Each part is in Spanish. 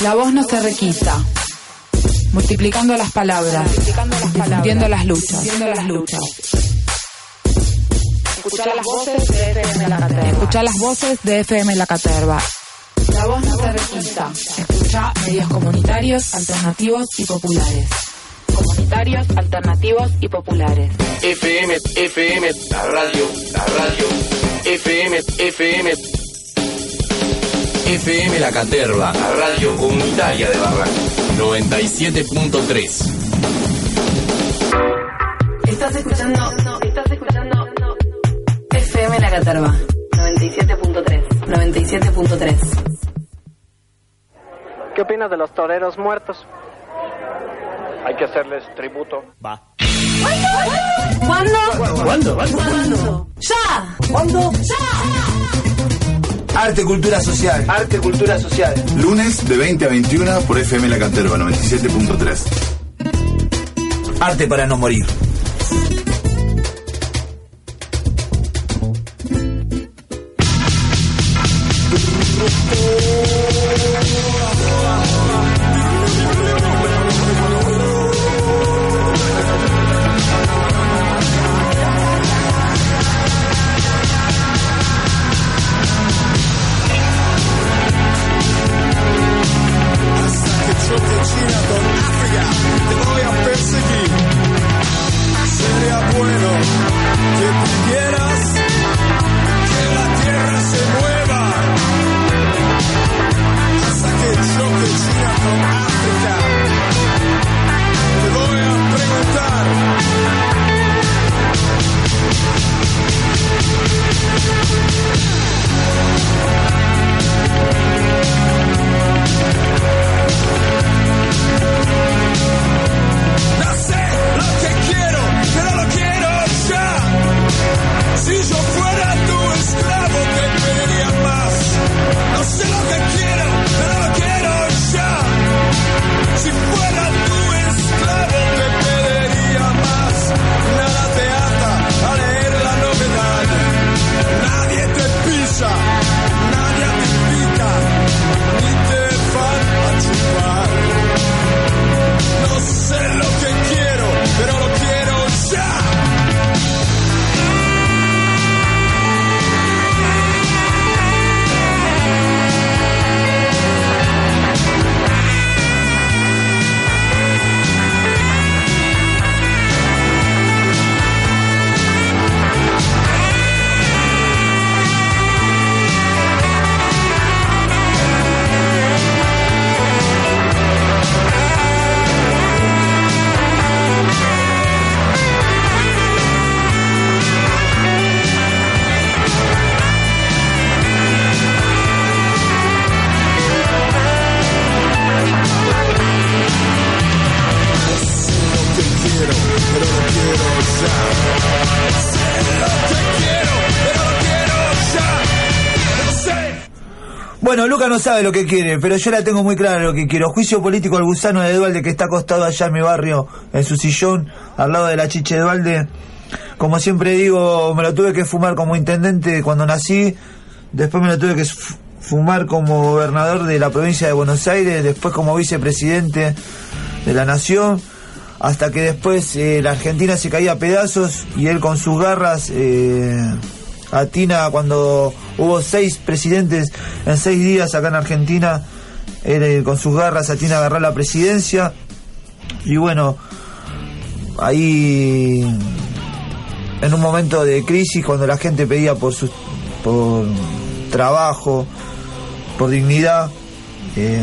La voz no se requisa. Multiplicando las palabras, difundiendo las luchas, las luchas. Escuchar las voces de FM La Caterva. Escuchar las voces de FM La Caterva. La voz no se requisa. Escucha medios comunitarios, alternativos y populares. Comunitarios, alternativos y populares. FM, FM, la radio, la radio. FM, FM. FM La Caterva, la radio comunitaria de Barranco. 97.3. Estás escuchando, estás escuchando FM La Caterva. 97.3. 97.3. ¿Qué opinas de los toreros muertos? Hay que hacerles tributo. Va. ¿Cuándo? ¿Cuándo? ¿Cuándo? ¡Ya! ¿Cuándo? ¡Ya! Arte, cultura social. Arte, cultura social. Lunes de 20 a 21 por FM La Caterva 97.3. Arte para no morir. Que choque China con África, te voy a perseguir. Sería bueno que pidieras Luca no sabe lo que quiere, pero yo la tengo muy clara lo que quiero. Juicio político al gusano de Dualde que está acostado allá en mi barrio, en su sillón, al lado de la chiche de Dualde. Como siempre digo, me lo tuve que fumar como intendente cuando nací, después me lo tuve que fu- fumar como gobernador de la provincia de Buenos Aires, después como vicepresidente de la nación, hasta que después eh, la Argentina se caía a pedazos y él con sus garras eh, atina cuando hubo seis presidentes en seis días acá en Argentina, con sus garras atina a agarrar la presidencia y bueno, ahí en un momento de crisis cuando la gente pedía por su por trabajo, por dignidad, eh,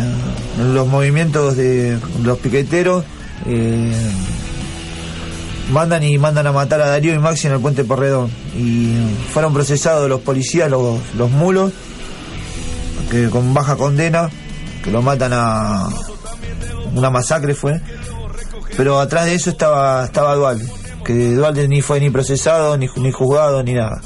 los movimientos de los piqueteros eh, mandan y mandan a matar a Darío y Maxi en el puente Porredón y fueron procesados los policías, los, los mulos, que con baja condena, que lo matan a una masacre fue, pero atrás de eso estaba estaba Dualde, que Dualde ni fue ni procesado, ni, ni juzgado, ni nada.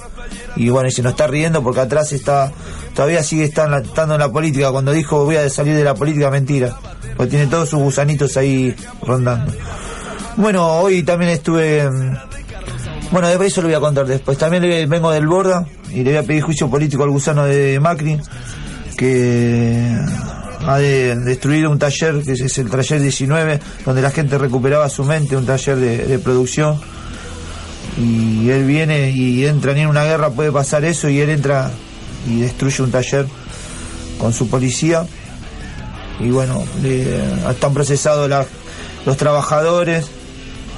Y bueno, y se nos está riendo porque atrás está, todavía sigue estando, en la política. Cuando dijo voy a salir de la política, mentira. Porque tiene todos sus gusanitos ahí rondando. Bueno, hoy también estuve. mm, Bueno, de eso lo voy a contar después. También vengo del Borda y le voy a pedir juicio político al gusano de Macri. Que ha de- destruido un taller, que es el taller 19, donde la gente recuperaba su mente, un taller de, producción. Y él viene y entra en una guerra, puede pasar eso, y él entra y destruye un taller con su policía. Y bueno, le- están procesados los trabajadores.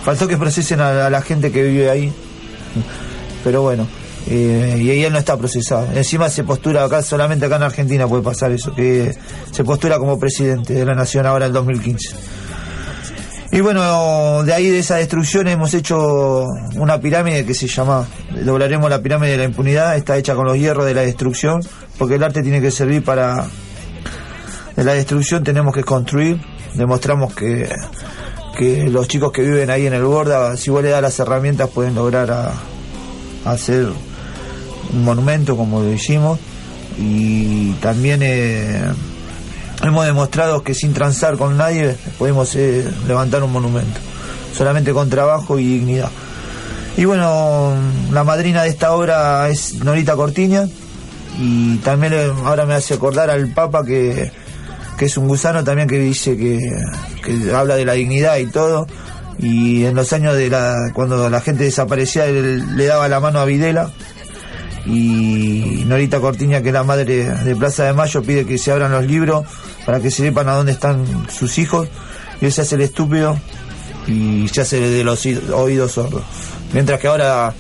Faltó que procesen a, la gente que vive ahí. Pero bueno, eh, y ahí él no está procesado. Encima se postura acá, solamente acá en Argentina puede pasar eso, que se postura como presidente de la nación ahora en 2015. Y bueno, de ahí de esa destrucción hemos hecho una pirámide que se llama, doblaremos la pirámide de la impunidad, está hecha con los hierros de la destrucción, porque el arte tiene que servir para, de la destrucción tenemos que construir, demostramos que, que los chicos que viven ahí en el Borda, si vos le das las herramientas pueden lograr a, hacer un monumento como lo y también eh, hemos demostrado que sin transar con nadie podemos eh, levantar un monumento, solamente con trabajo y dignidad. Y bueno, la madrina de esta obra es Norita Cortiña. Y también eh, ahora me hace acordar al Papa que, que es un gusano también que dice que, que habla de la dignidad y todo. Y en los años de la cuando la gente desaparecía él le daba la mano a Videla. Y Norita Cortiña que es la madre de Plaza de Mayo pide que se abran los libros para que se sepan a dónde están sus hijos. Y él se hace el estúpido y se hace de los oí- oídos sordos. Mientras que ahora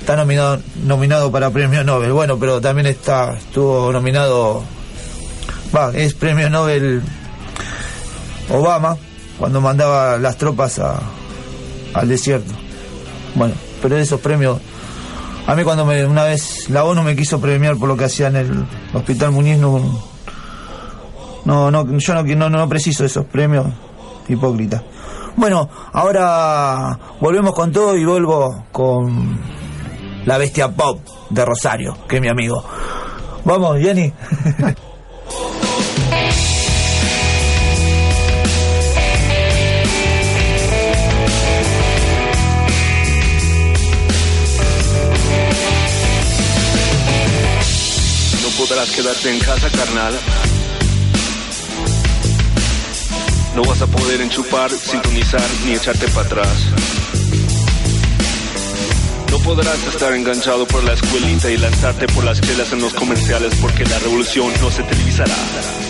está nominado nominado para premio Nobel. Bueno pero también está estuvo nominado va es premio Nobel Obama cuando mandaba las tropas a, al desierto. Bueno, pero esos premios, a mí cuando me, una vez la ONU me quiso premiar por lo que hacía en el Hospital Muñiz, no, no, yo no, no, no preciso esos premios hipócritas. Bueno, ahora volvemos con todo y vuelvo con la bestia pop de Rosario, que es mi amigo. Vamos, Jenny. Quedarte en casa, carnal. No vas a poder enchufar, sintonizar ni echarte para atrás. No podrás estar enganchado por la escuelita y lanzarte por las chelas en los comerciales porque la revolución no se televisará.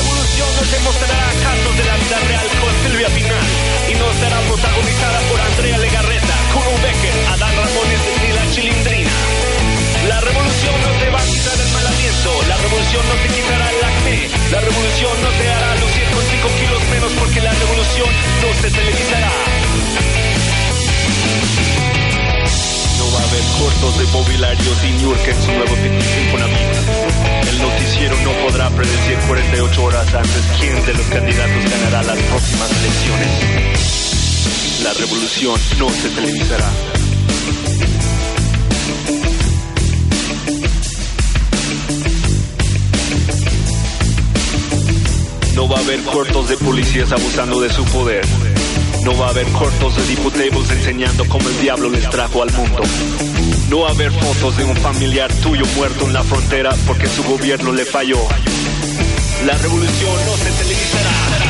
Revolución no te mostrará casos de la vida real con Silvia Pinal y no será protagonizada por Andrea Legarreta, Kuno Becker, Adán Ramones ni la Chilindrina. La revolución no te va a quitar el mal aliento, la revolución no te quitará el acné, la revolución no te hará lucir con 5 kilos menos porque la revolución no se televisará. Cortos de mobiliario y York en su nuevo Infonavit. El noticiero no podrá predecir 48 horas antes quién de los candidatos ganará las próximas elecciones. La revolución no se televisará. No va a haber cortos de policías abusando de su poder. No va a haber cortos de diputables enseñando cómo el diablo les trajo al mundo. No va a haber fotos de un familiar tuyo muerto en la frontera porque su gobierno le falló. La revolución no se televisará.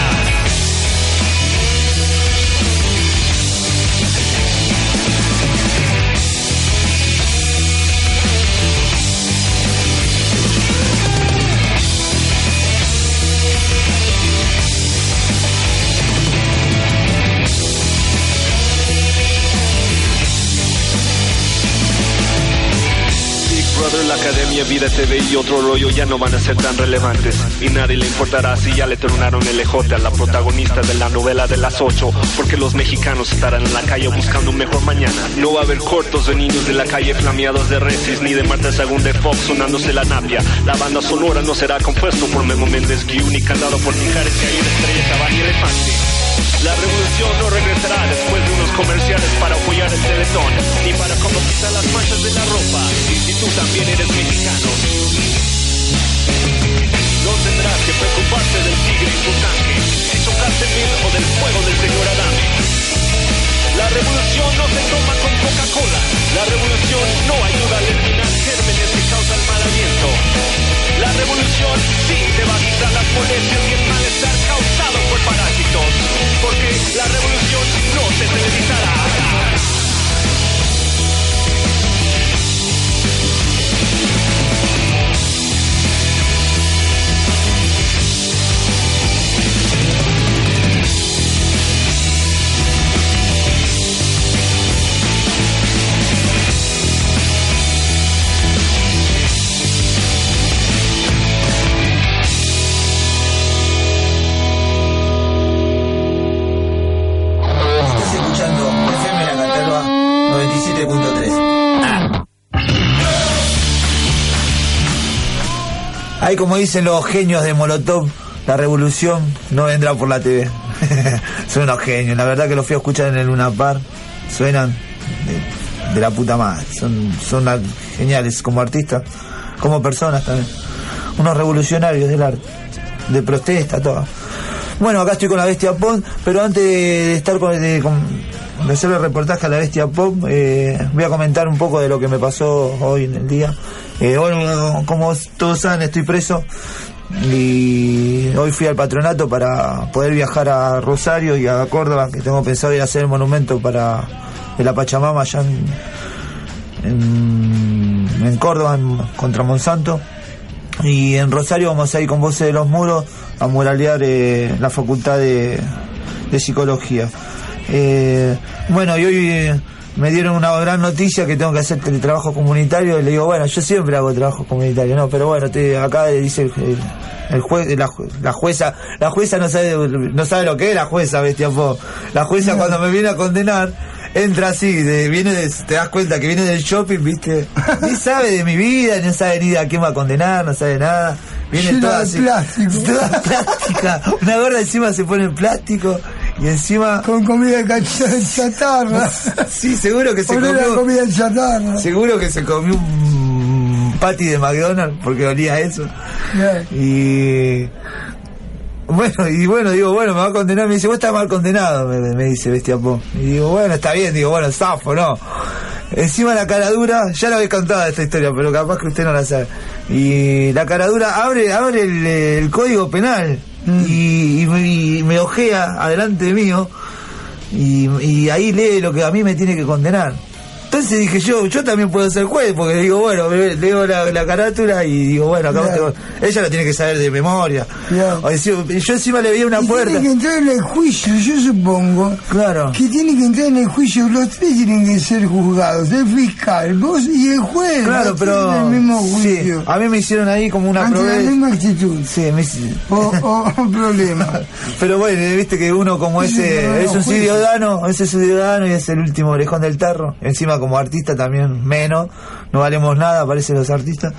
La Academia Vida TV y otro rollo ya no van a ser tan relevantes. Y nadie le importará si ya le tronaron el ejote a la protagonista de la novela de las 8, porque los mexicanos estarán en la calle buscando un mejor mañana. No va a haber cortos de niños de la calle flameados de Resis, ni de Marta Sagún de Fox sonándose la napia. La banda sonora no será compuesto por Memo Méndez Guiú, ni cantado por Mijares, Caín, Estrella, Caballo y Elefante. La revolución será después de unos comerciales para apoyar el teletón y para como quitar las manchas de la ropa. Y si tú también eres mexicano, no tendrás que preocuparte del tigre en tu tanque, si chocaste mil o del fuego del señor Adame. La revolución no se toma con Coca-Cola. La revolución no ayuda a eliminar gérmenes La revolución sí te va a quitar las molestias y el malestar causado por parásitos. Porque la revolución no se televisará. Ahí como dicen los genios de Molotov, la revolución no vendrá por la TV. Son unos genios, la verdad que los fui a escuchar en el Luna Par. Suenan de, la puta madre. Son, geniales como artistas, como personas también. Unos revolucionarios del arte, de protesta, todo. Bueno, acá estoy con la Bestia Pop, pero antes de estar con, hacer el reportaje a la Bestia Pop, eh, voy a comentar un poco de lo que me pasó hoy en el día. Eh, bueno, como todos saben, estoy preso y hoy fui al patronato para poder viajar a Rosario y a Córdoba, que tengo pensado ir a hacer el monumento para la Pachamama allá en, en, Córdoba, contra Monsanto. Y en Rosario vamos a ir con Voces de los Muros a muralear eh, la facultad de, de psicología. Eh, bueno, y hoy me dieron una gran noticia que tengo que hacer trabajo comunitario y le digo, bueno, yo siempre hago trabajo comunitario, no, pero bueno, te, acá dice el, el- el juez, la, la jueza, la jueza no sabe, no sabe lo que es la jueza, bestia po. La jueza cuando me viene a condenar, entra así, de, viene de- te das cuenta que viene del shopping, viste, ni sabe de mi vida, no sabe ni de a quién va a condenar, no sabe nada. Viene toda así, toda plástica, una gorda encima se pone en plástico y encima Con comida chatarra. sí, seguro que se comió comida chatarra. seguro que se comió un patty de McDonald's porque olía eso. Y bueno, y bueno, digo, bueno, me va a condenar, me dice, vos estás mal condenado, me, me dice Bestia Po. Y digo, bueno, está bien, digo, bueno, zafo, ¿no? Encima la cara dura, ya la habéis contado esta historia, pero capaz que usted no la sabe. Y la cara dura abre, abre el, el código penal y, y me- y me ojea adelante mío y, y ahí lee lo que a mí me tiene que condenar. Entonces dije yo, yo también puedo ser juez, porque digo, bueno, leo la, la carátula y digo, bueno, acá Bien. tengo- ella lo tiene que saber de memoria. Bien. O decir, yo encima le veía una Y puerta. tiene que entrar en el juicio, yo supongo. Claro. Que tiene que entrar en el juicio, los tres tienen que ser juzgados, el fiscal, vos y el juez. Claro, pero En el mismo sí, juicio. a mí me hicieron ahí como una ante la misma actitud. Sí, me O, o, o problema. Pero bueno, viste que uno como Sí, ese no, no, es un ciudadano, ese es ciudadano y es el último orejón del tarro. Encima como artista también menos, no valemos nada, parecen los artistas.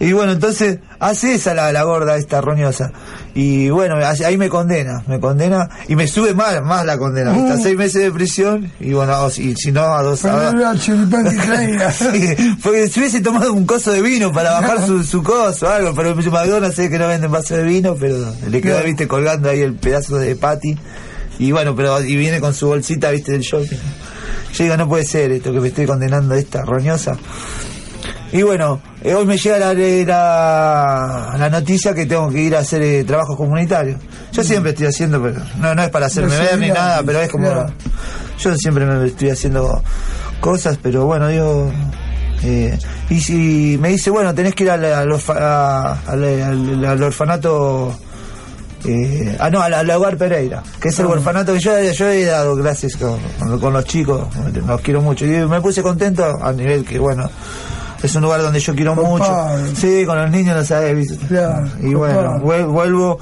Y bueno, entonces hace esa la, la gorda esta roñosa. Y bueno, ahí me condena, me condena y me sube más, más la condena. Hasta Uh. seis meses de prisión y bueno, o si, si no a dos a-. Sí, porque si hubiese tomado un coso de vino para bajar su, su coso o algo, pero McDonald's sé que no venden vaso de vino, pero le quedó, viste, colgando ahí el pedazo de patty. Y bueno, pero y viene con su bolsita, viste, del shopping. Yo digo, no puede ser esto que me estoy condenando a esta roñosa. Y bueno, eh, hoy me llega la, la, la noticia que tengo que ir a hacer eh, trabajos comunitarios. Yo siempre estoy haciendo, pero no, no es para hacerme No, ver ni nada, pero es como... claro. Yo siempre me estoy haciendo cosas, pero bueno, digo... eh, y si me dice, bueno, tenés que ir al, al orfa- a- al- al orfanato... Eh, ah, no, al, hogar Pereira, que es el Ah. orfanato que yo, yo he dado clases con, con- los chicos, los quiero mucho. Y me puse contento a nivel que, bueno, es un lugar donde yo quiero mucho. Sí, con los niños, no sabes. Claro, Y bueno, vuelvo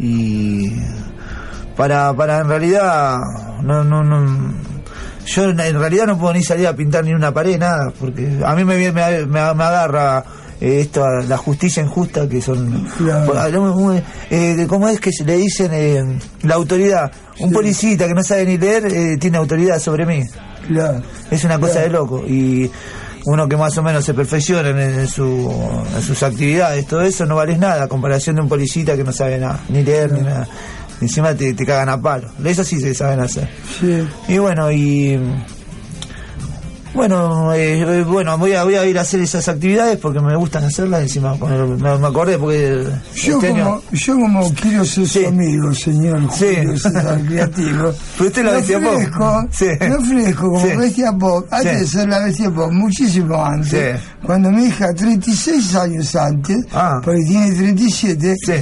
y para, para en realidad, no, no, no, yo en realidad no puedo ni salir a pintar ni una pared, nada, porque a mí me, me, me agarra esto, la justicia injusta, que son... Claro. Muy- eh, ¿Cómo es que le dicen eh, la autoridad? Un Sí. policita que no sabe ni leer eh, tiene autoridad sobre mí. Claro. Es una cosa Claro. de loco. Y uno que más o menos se perfecciona en, en su, en sus actividades, todo eso, no vales nada a comparación de un policita que no sabe nada, ni leer, ni nada. Encima te, te cagan a palo. Eso sí se saben hacer. Sí. Y bueno, y. Bueno, eh, eh, bueno voy, a, voy a ir a hacer esas actividades porque me gustan hacerlas. Encima me, me acordé porque. Yo este año- como, yo como quiero ser Sí. su amigo, señor Sí. Julio César Creativo, Pero usted la bestia pop. ofrezco, Sí. me ofrezco como Sí. bestia pop, antes de ser la bestia pop, muchísimo antes, Sí. cuando mi hija, 36 años antes, Ah. porque tiene 37, Sí.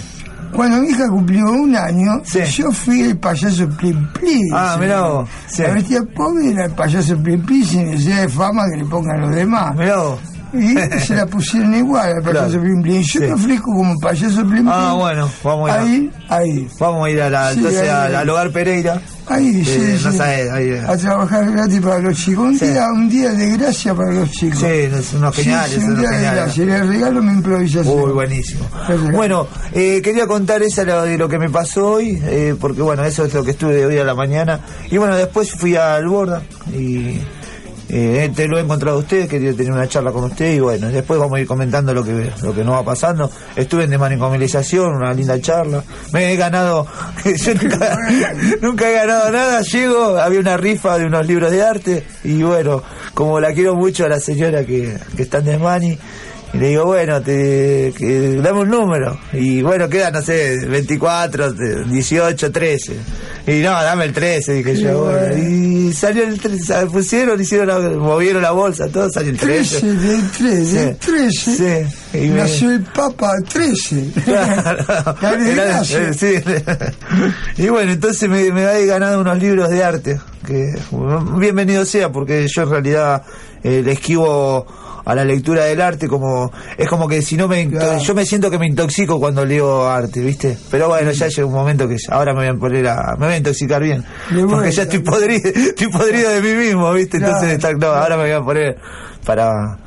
Cuando mi hija cumplió un año, Sí. yo fui el payaso Plim Plim. Ah, mirá vos. Sí. La bestia pop era el payaso Plim Plim sin necesidad de fama que le pongan los demás. Mirá vos. Y se la pusieron igual al payaso. Plim Plim. Yo Sí. me ofrezco como payaso Plim Plim. Ah, bueno, vamos a ir. a- Ahí, ahí. Vamos a ir a la, Sí, entonces ahí, al, hogar Pereira. Ahí, sí, Eh, no sí. sabés, ahí, eh. A trabajar gratis para los chicos. Un, día, un día de gracia para los chicos. Sí, es unos geniales, un día de geniales. gracia. Les regalo mi improvisación. Uy, buenísimo. Bueno, eh, quería contar esa de lo que me pasó hoy, eh, porque bueno, eso es lo que estuve de hoy a la mañana. Y bueno, después fui al Borda y eh, lo he encontrado a usted, quería tener una charla con usted y bueno, después vamos a ir comentando lo que lo que nos va pasando. Estuve en desmanicomilización, una linda charla. Me he ganado, nunca he ganado nada, llego, había una rifa de unos libros de arte y bueno, como la quiero mucho a la señora que, que está en Desmani, y le digo, bueno, te, que, dame un número. Y bueno, queda, no sé, 24, te- 18, 13. Y no, dame el 13, dije yo. bueno. Y salió el 13, pusieron, hicieron la- movieron la bolsa, todo salió el 13. 13 del 3, del Sí. 13. Sí. Y me- Nació el Papa 13. Claro. La Era- eh, sí. Y bueno, entonces me, me he ganado unos libros de arte, que bienvenido sea, porque yo en realidad eh, le esquivo a la lectura del arte como es como que si no me Claro. yo me siento que me intoxico cuando leo arte viste pero bueno ya llega un momento que ahora me voy a poner a me voy a intoxicar bien porque ya estoy podrido estoy podrido de mí mismo viste entonces Claro. está- no, ahora me voy a poner para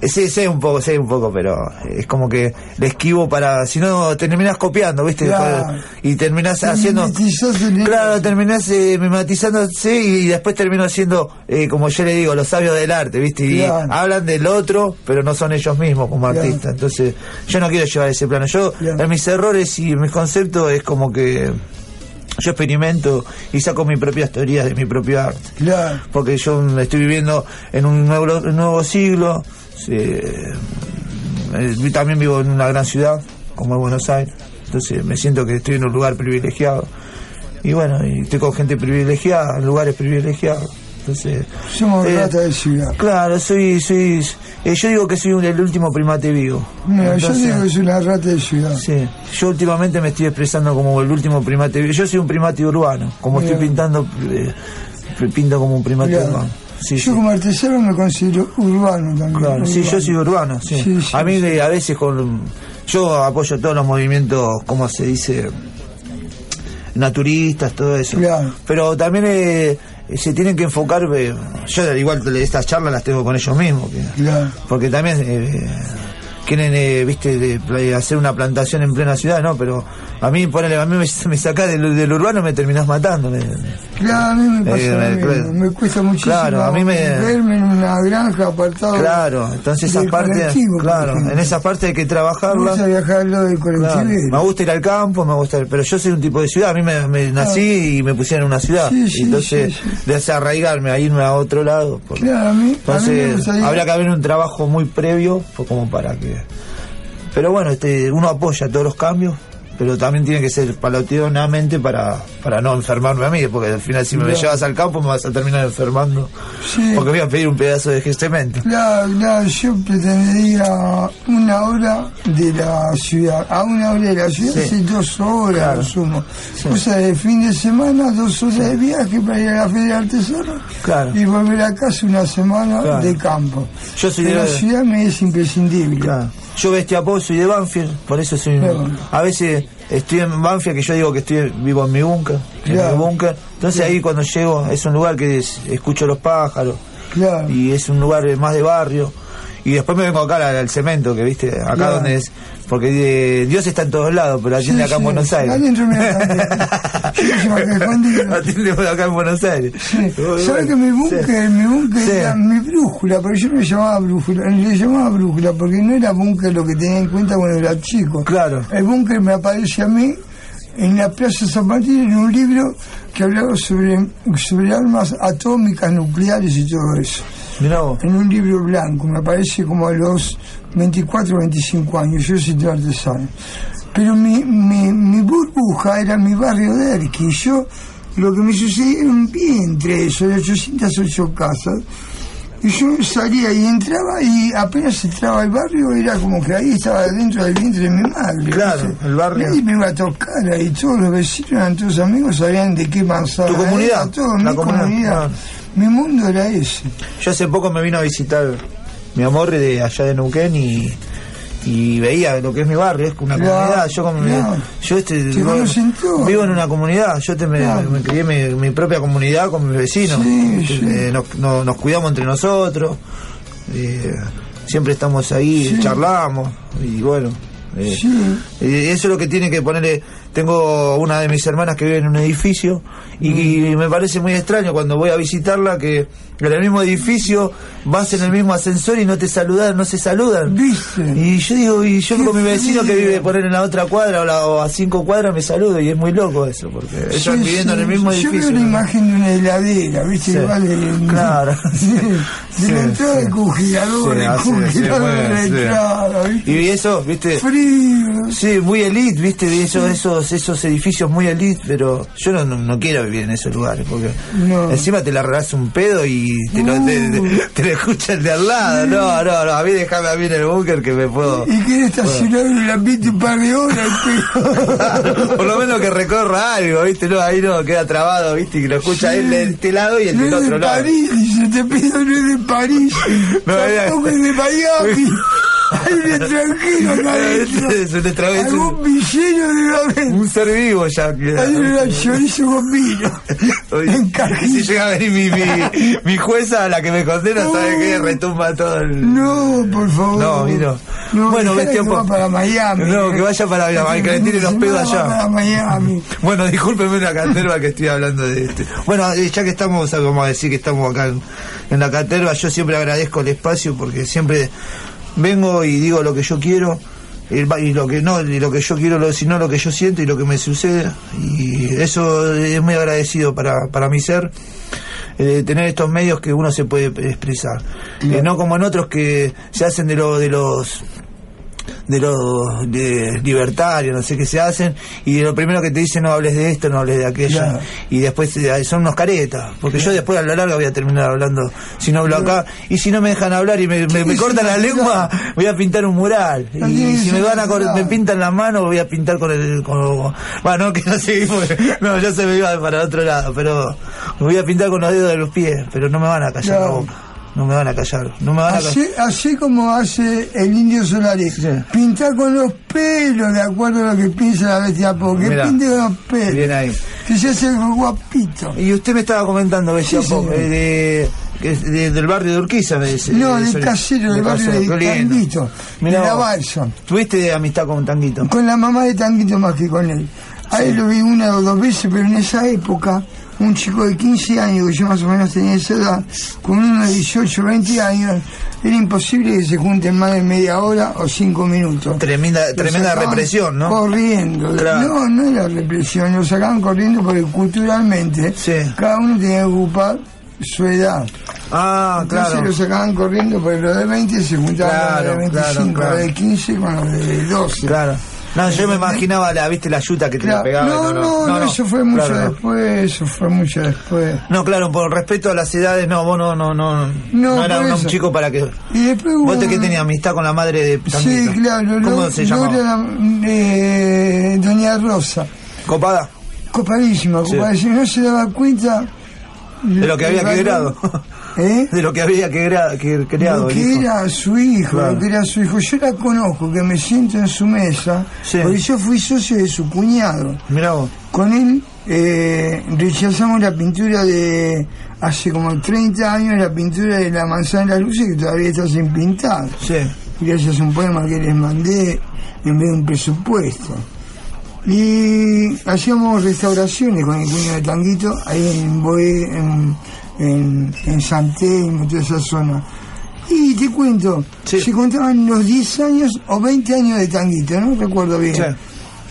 Sí, sé un poco, sé un poco, pero es como que le esquivo para, si no terminás copiando, ¿viste? Claro. Y terminás Te haciendo... en Claro, terminás eh, mematizándose y, después termino haciendo, eh, como yo le digo, los sabios del arte, ¿viste? Y Claro. hablan del otro, pero no son ellos mismos como Claro. artistas. Entonces, yo no quiero llevar ese plano. Yo, en mis errores y mis conceptos es como que yo experimento y saco mis propias teorías de mi propio arte Claro. porque yo estoy viviendo en un nuevo, un nuevo siglo. Eh, eh, también vivo en una gran ciudad, como es Buenos Aires. Entonces me siento que estoy en un lugar privilegiado. Y bueno, y estoy con gente privilegiada, en lugares privilegiados. Entonces, Somos eh, rata de ciudad. Claro, soy, soy, eh, yo digo que soy un- el último primate vivo. Yo digo que es una rata de ciudad. Sí, yo últimamente me estoy expresando como el último primate. vivo. Yo soy un primate urbano, como estoy pintando, eh, pinto como un primate urbano. Sí, yo sí. como artesano me considero urbano también. Claro, sí, yo soy urbano, sí. A mí a veces con yo apoyo todos los movimientos, como se dice, naturistas, todo eso. Claro. Pero también eh, se tienen que enfocar, eh, yo al igual estas charlas las tengo con ellos mismos, que- Claro. porque también eh, quieren, eh, viste, de, de hacer una plantación en plena ciudad, ¿no? Pero a mí, ponele, a mí me, me sacás del, del urbano me terminás matando. me- Claro, a mí me pasa Eh, me- mismo. Me cuesta muchísimo Claro, a mí me- verme en una granja apartado. Claro, entonces esa del parte, colectivo, por claro, en esa parte hay que Me trabajarla. gusta viajarlo del Claro. Me gusta ir al campo, me gusta, pero yo soy un tipo de ciudad, a mí me, me nací y me pusieron en una ciudad, Ah. Sí, sí, entonces sí, desarraigarme a irme a otro lado. por- Claro, a mí, a mí me entonces habría que haber un trabajo muy previo, pues, como para que. Pero bueno, este, uno apoya todos los cambios, pero también tiene que ser palativamente para, para no enfermarme a mí, porque al final si me llevas al campo me vas a terminar enfermando, Sí. porque voy a pedir un pedazo de cemento. Claro, claro, yo pretendería una hora de la ciudad. A una hora de la ciudad, Sí. sí, dos horas Claro. sumo. O sea, de fin de semana, dos horas de viaje para ir a la Feria Artesana Claro. y volver a casa una semana Claro. de campo. Yo soy de de- la ciudad me es imprescindible. Claro. Yo bestia pop soy de Banfield, por eso soy. Claro. A veces estoy en Banfield, que yo digo que estoy vivo en mi búnker. En Claro. mi búnker. Entonces ahí cuando llego es un lugar que es- escucho los pájaros y es un lugar más de barrio. Y después me vengo acá al, al cemento, que viste, acá Claro. donde es, porque eh, Dios está en todos lados, pero atiende Sí, acá en sí, Buenos Aires. adentro escondido. atiende por acá en Buenos Aires. Sí. ¿Sabes que mi búnker, mi búnker era mi brújula? Pero yo no le llamaba brújula, le llamaba brújula porque no era búnker lo que tenía en cuenta cuando era chico. Claro. El búnker me aparece a mí en la Plaza San Martín en un libro que hablaba sobre, sobre armas atómicas, nucleares y todo eso. Mirá vos. En un libro blanco, me aparece como a los 24 o 25 años, yo soy de artesano. Pero mi, mi, mi burbuja era mi barrio de Erqui, y yo lo que me sucedía era un vientre eso, de 808 casas. Y yo salía y entraba y apenas entraba al barrio era como que ahí estaba dentro del vientre de mi madre. Claro, el barrio. Nadie me iba a tocar ahí, todos los vecinos eran todos amigos, sabían de qué manzana Tu comunidad, era, todo, la mi comunidad, comunidad. claro. Mi mundo era ese. Yo hace poco me vino a visitar mi amor de allá de Neuquén y, y veía lo que es mi barrio, es una comunidad. Yo como yo este Te vivo, en una comunidad, yo te me, crié mi, mi propia comunidad con mis vecinos. Sí, Este, sí. eh, Nos, nos- nos cuidamos entre nosotros. eh, siempre estamos ahí, Sí. charlamos y bueno. eh, eso es lo que tiene que ponerle. Tengo una de mis hermanas que vive en un edificio y, y me parece muy extraño cuando voy a visitarla que en el mismo edificio vas en el mismo ascensor y no te saludan, no se saludan. ¿Viste? Y yo digo, y yo con mi vecino que vive poner en la otra cuadra o, la- o a cinco cuadras me saludo y es muy loco eso porque ellos Sí, están viviendo en el mismo Yo edificio. veo la ¿no? imagen de una heladera, ¿viste? Sí. De, Claro. Sí, de la entrada del congelador, el congelador de la entrada, ¿viste? Y eso, viste, Frío. Sí, muy elite, viste, de esos, esos, esos edificios muy elite, pero yo no, no, no quiero vivir en esos lugares, porque No. encima te largas un pedo y te lo, te, te- te lo escucha el de al lado. No, no, no, a mí déjame a mí en el búnker que me puedo... Y quiere estacionar en el ambiente un par de horas, pero... Por lo menos que recorra algo, viste, no, ahí no, queda trabado, viste, y lo escucha él de este lado y el No del otro de lado. París, dice, te pido, no es de París. No, es de Miami. Un extranjero. Algún villero debe haber. Un ser vivo ya. Hay un chorizo En y si llega a venir mi, mi, mi jueza, a la que me condena, sabe que retumba todo el... No, por favor. No, miro. No, Bueno, tiempo. que va para Miami. No, que vaya para Miami, que le tiren los pedos allá. para Miami. Bueno, discúlpeme la caterva que estoy hablando de este. Bueno, eh, ya que estamos, vamos a decir que estamos acá en, en la caterva, yo siempre agradezco el espacio porque siempre vengo y digo lo que yo quiero. Y lo que no, y lo que yo quiero, lo, sino lo que yo siento y lo que me sucede. Y eso es muy agradecido para, para mi ser, eh, tener estos medios que uno se puede expresar. Eh, no como en otros que se hacen de, lo, de los de los de libertarios, no sé qué se hacen, y lo primero que te dicen no hables de esto, no hables de aquello, Claro. y después eh, son unos caretas, porque yo después a la larga voy a terminar hablando, si no hablo acá, y si no me dejan hablar y me, me- cortan la lengua, voy a pintar un mural, y si me van a me pintan la mano, voy a pintar con el, con, bueno, no, que no sé, no, yo se me iba para otro lado, pero me voy a pintar con los dedos de los pies, pero no me van a callar la boca, no me van a callar, no me van a callar. Así, así como hace el indio Solari, Sí. pintar con los pelos de acuerdo a lo que piensa la bestia, porque Mirá. pinte con los pelos. Bien ahí. Que se hace guapito. Y usted me estaba comentando, decía Sí, de, de- del barrio de Urquiza, me dice. No, del Sol- casero, del barrio de. Tanguito, Mirá de la. Balsa. ¿Tuviste amistad con Tanguito? Con la mamá de Tanguito más que con él. A él lo vi una o dos veces, pero en esa época, un chico de 15 años, que yo más o menos tenía esa edad, con uno de 18 20 años, era imposible que se junten más de media hora o cinco minutos. Tremenda, tremenda represión, ¿no? Corriendo. Claro. No, no era represión, lo sacaban corriendo porque culturalmente Sí. cada uno tenía que ocupar su edad. Ah, Entonces claro. lo sacaban corriendo porque los de 20 se juntaban Claro, con los de claro, 25, claro. los de 15 con los de 12. Claro. No, yo me imaginaba, la, viste, la yuta que te la pegaba. No, no, no, eso fue mucho después, eso fue mucho después. No, claro, por respeto a las edades, no, vos no, no, no, no, No, era un chico para que... Y después ¿Vos te que tenías amistad con la madre de Sí, claro. ¿Cómo se llamaba? eh, Doña Rosa. ¿Copada? Copadísima, copadísima. No se daba cuenta De lo que había quebrado. ¿Eh? De lo que había que, era, que creado. Lo que hijo. era su hijo, Claro. lo que era su hijo. Yo la conozco, que me siento en su mesa, Sí. porque yo fui socio de su cuñado. Mirá vos. Con él eh, rechazamos la pintura de hace como 30 años, la pintura de la manzana de las luces, que todavía está sin pintar. Sí. Gracias a un poema que les mandé en vez de un presupuesto. Y hacíamos restauraciones con el cuñado de Tanguito, ahí en en, en, en San Telmo, toda esa zona. Y te cuento, Sí. se contaban los 10 años o 20 años de Tanguito, no recuerdo bien.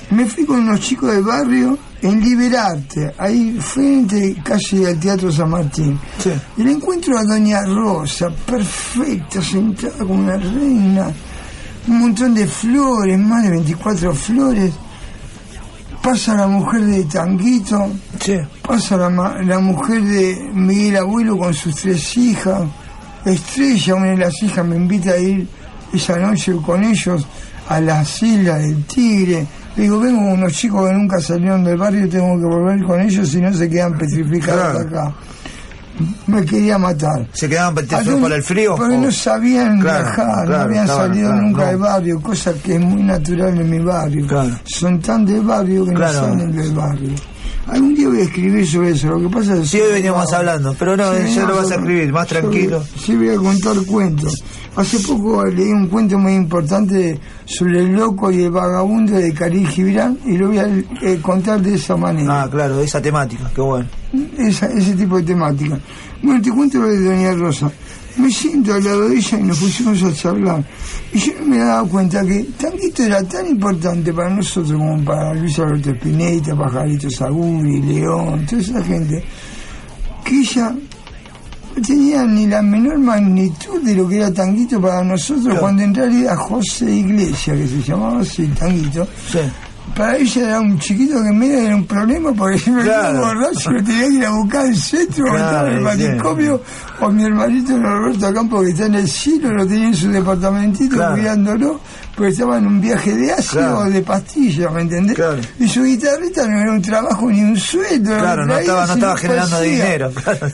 Me fui con unos chicos del barrio en Liberarte, ahí frente casi al Teatro San Martín. Sí. Y le encuentro a Doña Rosa, perfecta, sentada como una reina, un montón de flores, más de 24 flores. Pasa la mujer de Tanguito, Sí. pasa la, la mujer de Miguel Abuelo con sus tres hijas. Estrella, una de las hijas, me invita a ir esa noche con ellos a las islas del Tigre. Le digo, vengo con unos chicos que nunca salieron del barrio, tengo que volver con ellos si no se quedan petrificados Claro. acá. Me quería matar. ¿Se quedaban ¿A petrificados dónde? por el frío? Porque o- no sabían Claro, viajar, no habían salido nunca no. del barrio, cosa que es muy natural en mi barrio. Claro. Son tan del barrio que no salen del barrio. Algún día voy a escribir sobre eso, lo que pasa es que... Sí, hoy veníamos hablando, pero no, ya veníamos lo vas a escribir, más tranquilo. voy- Sí, voy a contar cuentos. Hace poco leí un cuento muy importante sobre el loco y el vagabundo de Karim Gibran y lo voy a eh, contar de esa manera. Ah, claro, esa temática, qué bueno. esa- ese tipo de temática. Bueno, te cuento lo de Doña Rosa. Me siento al lado de ella y nos pusimos a charlar. Y yo me daba cuenta que Tanguito era tan importante para nosotros como para Luis Alberto Spinetta, Pajarito Saguri, León, toda esa gente, que ella no tenía ni la menor magnitud de lo que era Tanguito para nosotros, Claro. cuando en realidad José Iglesias, que se llamaba así, Tanguito, Sí. Para ella era un chiquito que medio era un problema porque me Claro. borracho lo tenía que ir a buscar al centro o Claro, estaba en el sí. manicomio o mi hermanito Roberto Campo que está en el cielo lo tenía en su departamentito Claro. cuidándolo porque estaba en un viaje de ácido o de pastillas ¿me entendés? Y su guitarrita no era un trabajo ni un sueldo Claro, no estaba- no generando dinero,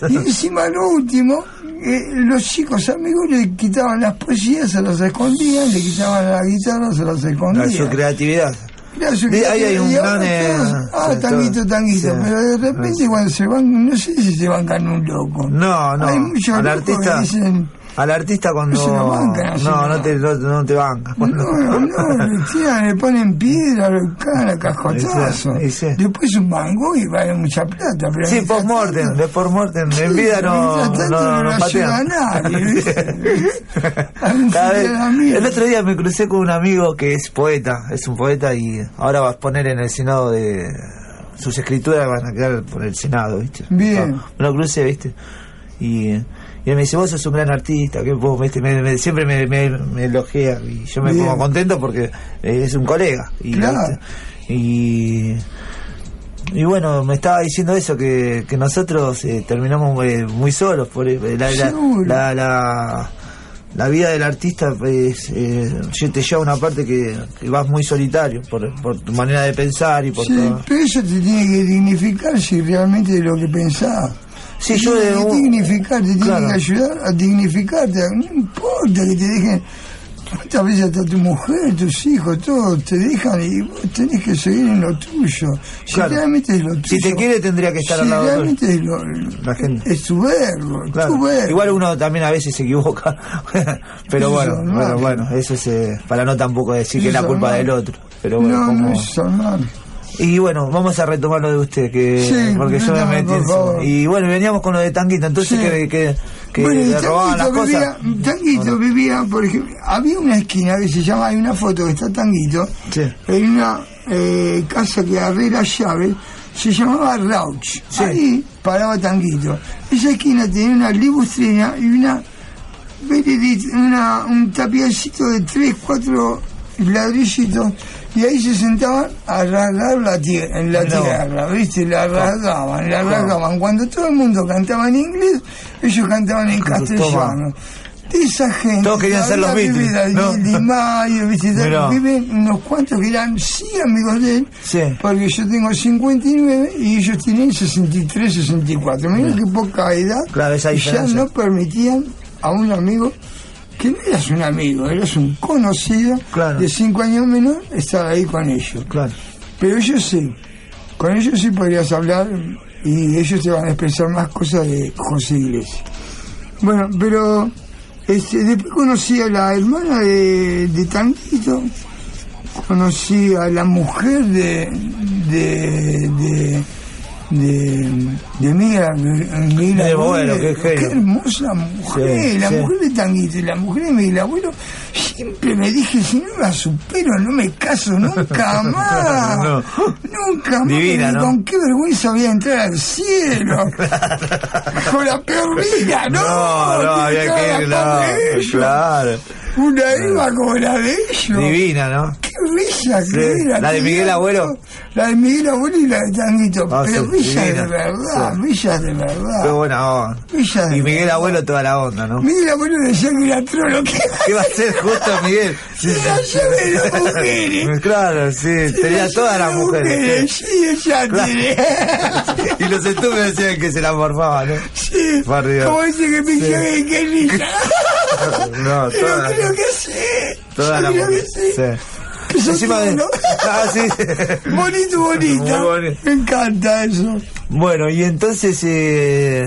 y encima lo último eh, los chicos amigos le quitaban las poesías se las escondían le quitaban la guitarra se las escondían Su creatividad. Claro, yo De- ahí hay un gran, eh, ah, sí, tanguito, tanguito, Sí. pero de repente cuando se van, no sé si se bancan un loco. No, no. Hay muchos Al locos artista, que dicen, al artista cuando. No se lo bancan no, no. te, no, no te banca. no, no, no, le ponen piedra, le cagan a cajotazo. Después un mango y vale mucha plata. Pero Sí, post-mortem, de post-mortem. Sí, En vida no, no, no no nadie. A Cada vez- el otro día me crucé con un amigo que es poeta, es un poeta y ahora va a poner en el Senado de. Sus escrituras van a quedar por el Senado, ¿viste? Bien. Me lo crucé, ¿viste? Y, y él me dice, vos sos un gran artista, que vos. Me- me- siempre me, me, me elogia y yo me Bien. pongo contento porque eh, es un colega. Y, y y bueno, me estaba diciendo eso, que, que nosotros eh, terminamos eh, muy solos. Por, la, la, la, vida del artista pues, eh, te lleva a una parte que, que vas muy solitario por, por tu manera de pensar y por Sí, todo. pero eso te tiene que dignificar si realmente es lo que pensás. Te yo de un- dignificar, te tiene claro. que ayudar a dignificarte. No importa que te dejen. ¿Cuántas veces hasta tu mujer, tus hijos, todos te dejan y vos tenés que seguir en lo tuyo? Si Claro. realmente es lo tuyo. Si te quiere, tendría que estar si al lado realmente es lo, La gente. Es tu verbo, Claro. tu verbo. Igual uno también a veces se equivoca, pero bueno, bueno, bueno, eso es eh, para no tampoco decir que es la culpa normal. del otro. Pero bueno, no, como- es normal. Y bueno, vamos a retomar lo de usted, que Sí, porque yo me metí en. Y bueno, veníamos con lo de Tanguito, entonces Sí. que, que, que bueno, y le robaban las Tanguito cosas. vivía, Tanguito vivía, por ejemplo, había una esquina que se llama, hay una foto que está Tanguito, Sí. en una eh, casa que agarré la llave, se llamaba Rauch. Sí. Ahí paraba Tanguito. Esa esquina tenía una libustrina y una, una un tapiacito de tres, cuatro ladrillitos y ahí se sentaban a rasgar la tierra, en la No. tierra, ¿viste? La rasgaban, la rasgaban. Cuando todo el mundo cantaba en inglés, ellos cantaban en castellano. esa gente. Todos querían ser los Beatles, ¿no? Di Mayo, ¿viste? Mirá. viven unos cuantos que eran sí amigos de él, Sí. porque yo tengo 59 y ellos tienen 63, 64. Mira qué poca edad. Claro, esa y ya diferencia. no permitían a un amigo que no eras un amigo, eras un conocido Claro. de 5 años menor, estar ahí con ellos. Claro. Pero ellos sí, con ellos sí podrías hablar y ellos te van a expresar más cosas de José Iglesias. Bueno, pero este, después conocí a la hermana de, de Tanguito, conocí a la mujer de de de de, de Miguel, Miguel De qué genio. hermosa mujer, Sí, la sí. mujer de Tanguito y la mujer de Miguel Abuelo. Siempre me dije, si no la supero, no me caso nunca más. No. Nunca más. Divina, porque ¿no? Con qué vergüenza voy a entrar al cielo. con la peor vida, no. No, había que ir, claro. Una Eva como la de ellos. Divina, ¿no? Qué bella Sí. que era. ¿La de Miguel Abuelo? La de Miguel Abuelo y la de Tanguito. Ah, pero sí, bella divina. de verdad, Sí. bella de verdad. Qué buena onda. Bella de Y Miguel verdad. Abuelo toda la onda, ¿no? Miguel Abuelo decía que era trolo. que ¿Qué va a ser justo Miguel? Era llave de las mujeres. Claro, sí, tenía todas las mujeres. Sí, ella Claro. tiene. Y los estúpidos decían que se la morfaban, ¿no? Sí. Por Dios. Como dice que me Sí. que risa. No, todas creo que sí. todas Yo creo que sí. Sí. Encima de. Ah, sí. Bonito, bonito. Bonito. Me encanta eso. Bueno, y entonces. Eh,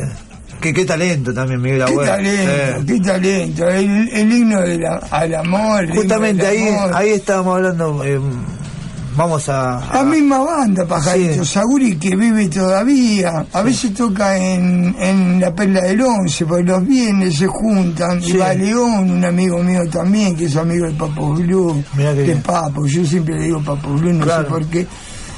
que qué talento también, Miguel Qué Abuelo. talento, Sí. qué talento. El, el himno de la- al amor. Justamente ahí, amor. ahí estábamos hablando. eh, vamos a. a- La misma banda, Pajarito Sí. Saguri, que vive todavía. A veces toca en, en la Perla del Once, porque los viernes se juntan. Sí. Y va León, un amigo mío también, que es amigo de Papo Blue. De bien. Papo, yo siempre le digo Papo Blue, no Claro. sé por qué.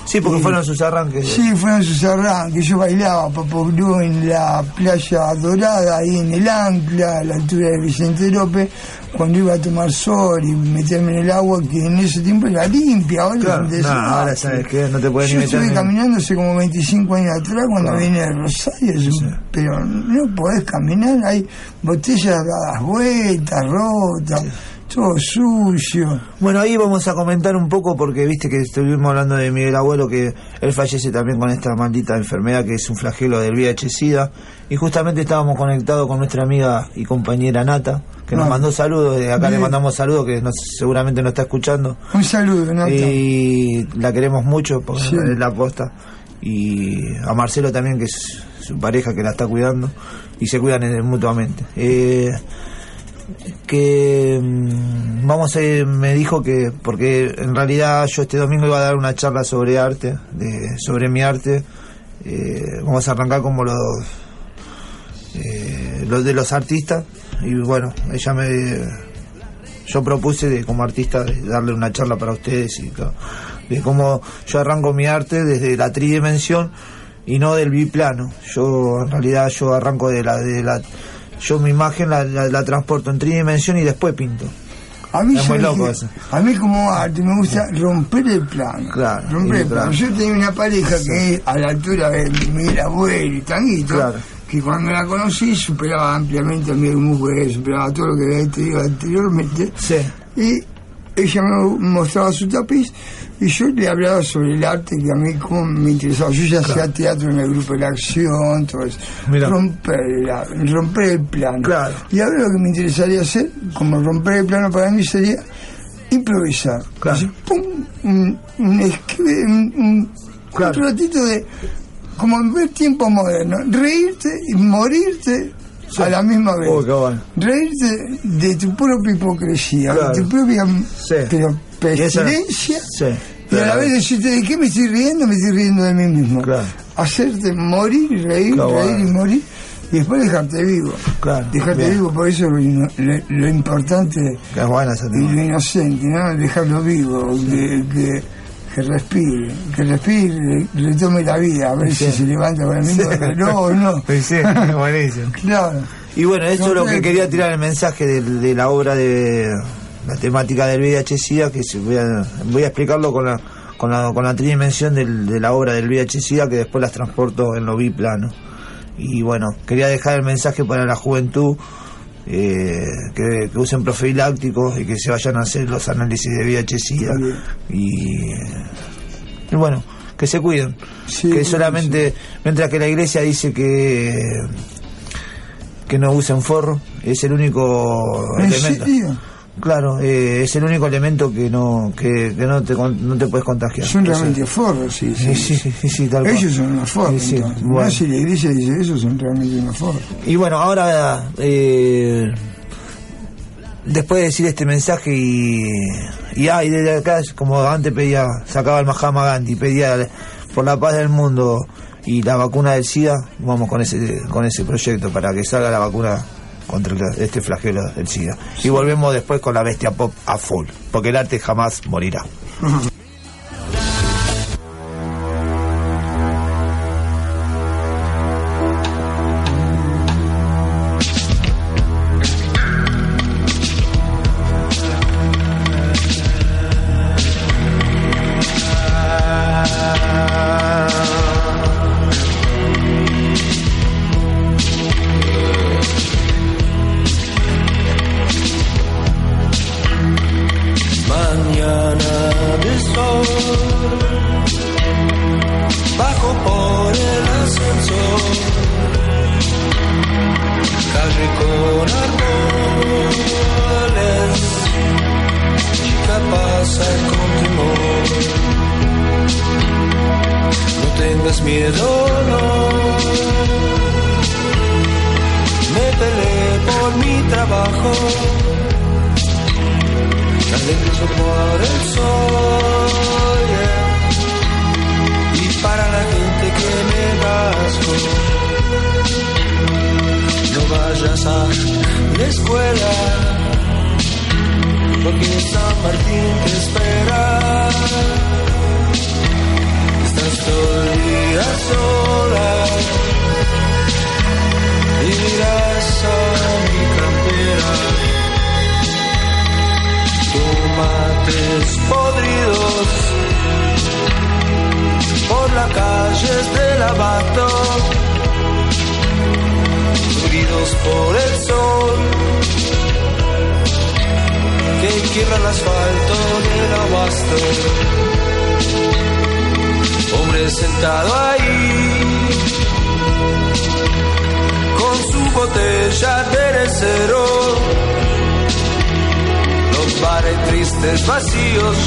Sí, porque fueron sus arranques. Sí, fueron sus arranques. Yo bailaba Papo Blue en la playa dorada, ahí en el Ancla, a la altura de Vicente López, cuando iba a tomar sol y meterme en el agua, que en ese tiempo era limpia. Ahora, Claro, no, ahora sabes que no te puedes Yo ni meter estuve caminando hace como 25 años atrás cuando Claro. vine de Rosario, pero no podés caminar, hay botellas dadas vueltas, rotas, todo sucio. Bueno, ahí vamos a comentar un poco porque viste que estuvimos hablando de Miguel Abuelo que él fallece también con esta maldita enfermedad que es un flagelo del VIH-Sida y justamente estábamos conectados con nuestra amiga y compañera Nata que nos Ah. mandó saludos, de acá le mandamos saludos que nos- seguramente nos está escuchando Un saludo, ¿no? y la queremos mucho porque Sí. la posta y a Marcelo también que es su pareja que la está cuidando y se cuidan mutuamente eh, que mm, vamos a me dijo que porque en realidad yo este domingo iba a dar una charla sobre arte de, sobre mi arte. Eh, vamos a arrancar como los eh, los de los artistas. Y bueno ella me yo propuse de como artista de darle una charla para ustedes y todo, de cómo yo arranco mi arte desde la tridimensión y no del biplano. Yo en realidad yo arranco de la de la yo mi imagen la, la, la transporto en tridimensión y después pinto A mí, Es muy ¿sabes loco eso. a mí como arte me gusta romper el plano. Claro, romper el plano. Yo tenía una pareja que a la altura de mi abuelo y tanguito, Claro. que cuando la conocí superaba ampliamente a mi mujer, superaba todo lo que había tenido anteriormente. sí Y ella me mostraba su tapiz y yo le hablaba sobre el arte que a mí como me interesaba. Yo ya hacía teatro en el grupo de la acción, todo eso. Romper, la- romper el plano. Claro. Y ahora lo que me interesaría hacer, como romper el plano para mí sería improvisar. Claro. Así, pum, un, un, un- Claro. un ratito de, como en ver tiempo moderno, reírte y morirte Sí. a la misma vez bueno. reírte de tu propia hipocresía, Claro. de tu propia Sí. pero Y esa- pestilencia, y a la vez decirte de qué me estoy riendo, me estoy riendo de mí mismo. Claro. Hacerte morir, reír, reír bueno. y morir, y después dejarte vivo. Claro, Dejarte bien. vivo, por eso lo, lo- lo importante tema. lo inocente, ¿no? Dejarlo vivo, que, que, que respire, que respire, le tome la vida, a ver Sí. si se levanta con el mismo o no. Sí, sí, buenísimo. Claro. Y bueno, eso es lo que quería tirar el mensaje de, de la obra de la temática del VIH-Sida, que se- voy, a, voy a explicarlo con la, con la, con la tridimensión del- de la obra del VIH-Sida, que después las transporto en lo biplano. Y bueno, quería dejar el mensaje para la juventud eh, que, que usen profilácticos y que se vayan a hacer los análisis de VIH-Sida y, y bueno, que se cuiden. Sí, que sí, solamente, mientras que la iglesia dice que que no usen forro, es el único ¿En elemento. serio? Claro, eh, es el único elemento que no que, que no te no te puedes contagiar. Son realmente forros, sí, sí. Sí, sí, sí, sí, tal cual. Ellos son unos forros. Sí, sí, entonces. bueno. No, si la iglesia dice eso, son realmente unos forros. Y bueno, ahora eh, después de decir este mensaje y y, ah, y desde acá como antes pedía sacaba el Mahatma Gandhi pedía por la paz del mundo y la vacuna del SIDA vamos con ese con ese proyecto para que salga la vacuna contra este flagelo del SIDA. Y volvemos después con la bestia pop a full porque el arte jamás morirá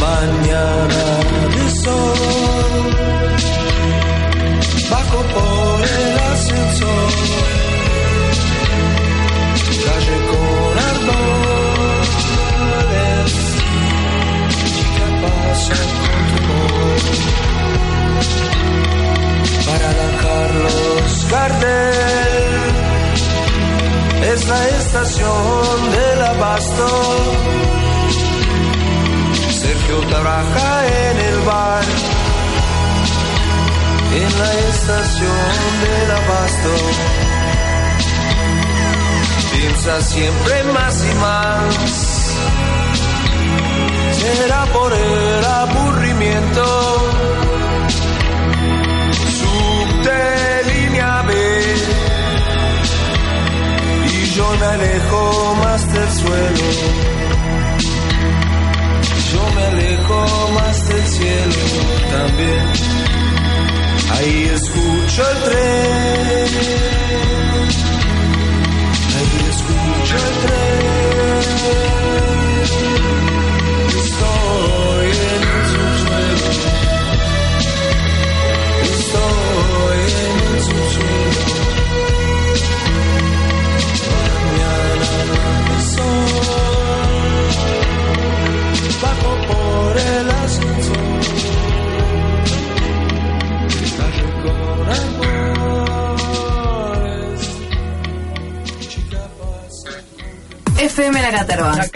mañana de sol, bajo por el ascensor, calle con árboles, chica pasa con temor, para la Carlos Gardel, es la estación del abasto. Sergio trabaja en el bar, en la estación del abasto. Piensa siempre más y más, será por el aburrimiento. Subte línea B, y yo me alejo más del suelo alejo más del cielo también. Ahí escucho el tren, ahí escucho el tren.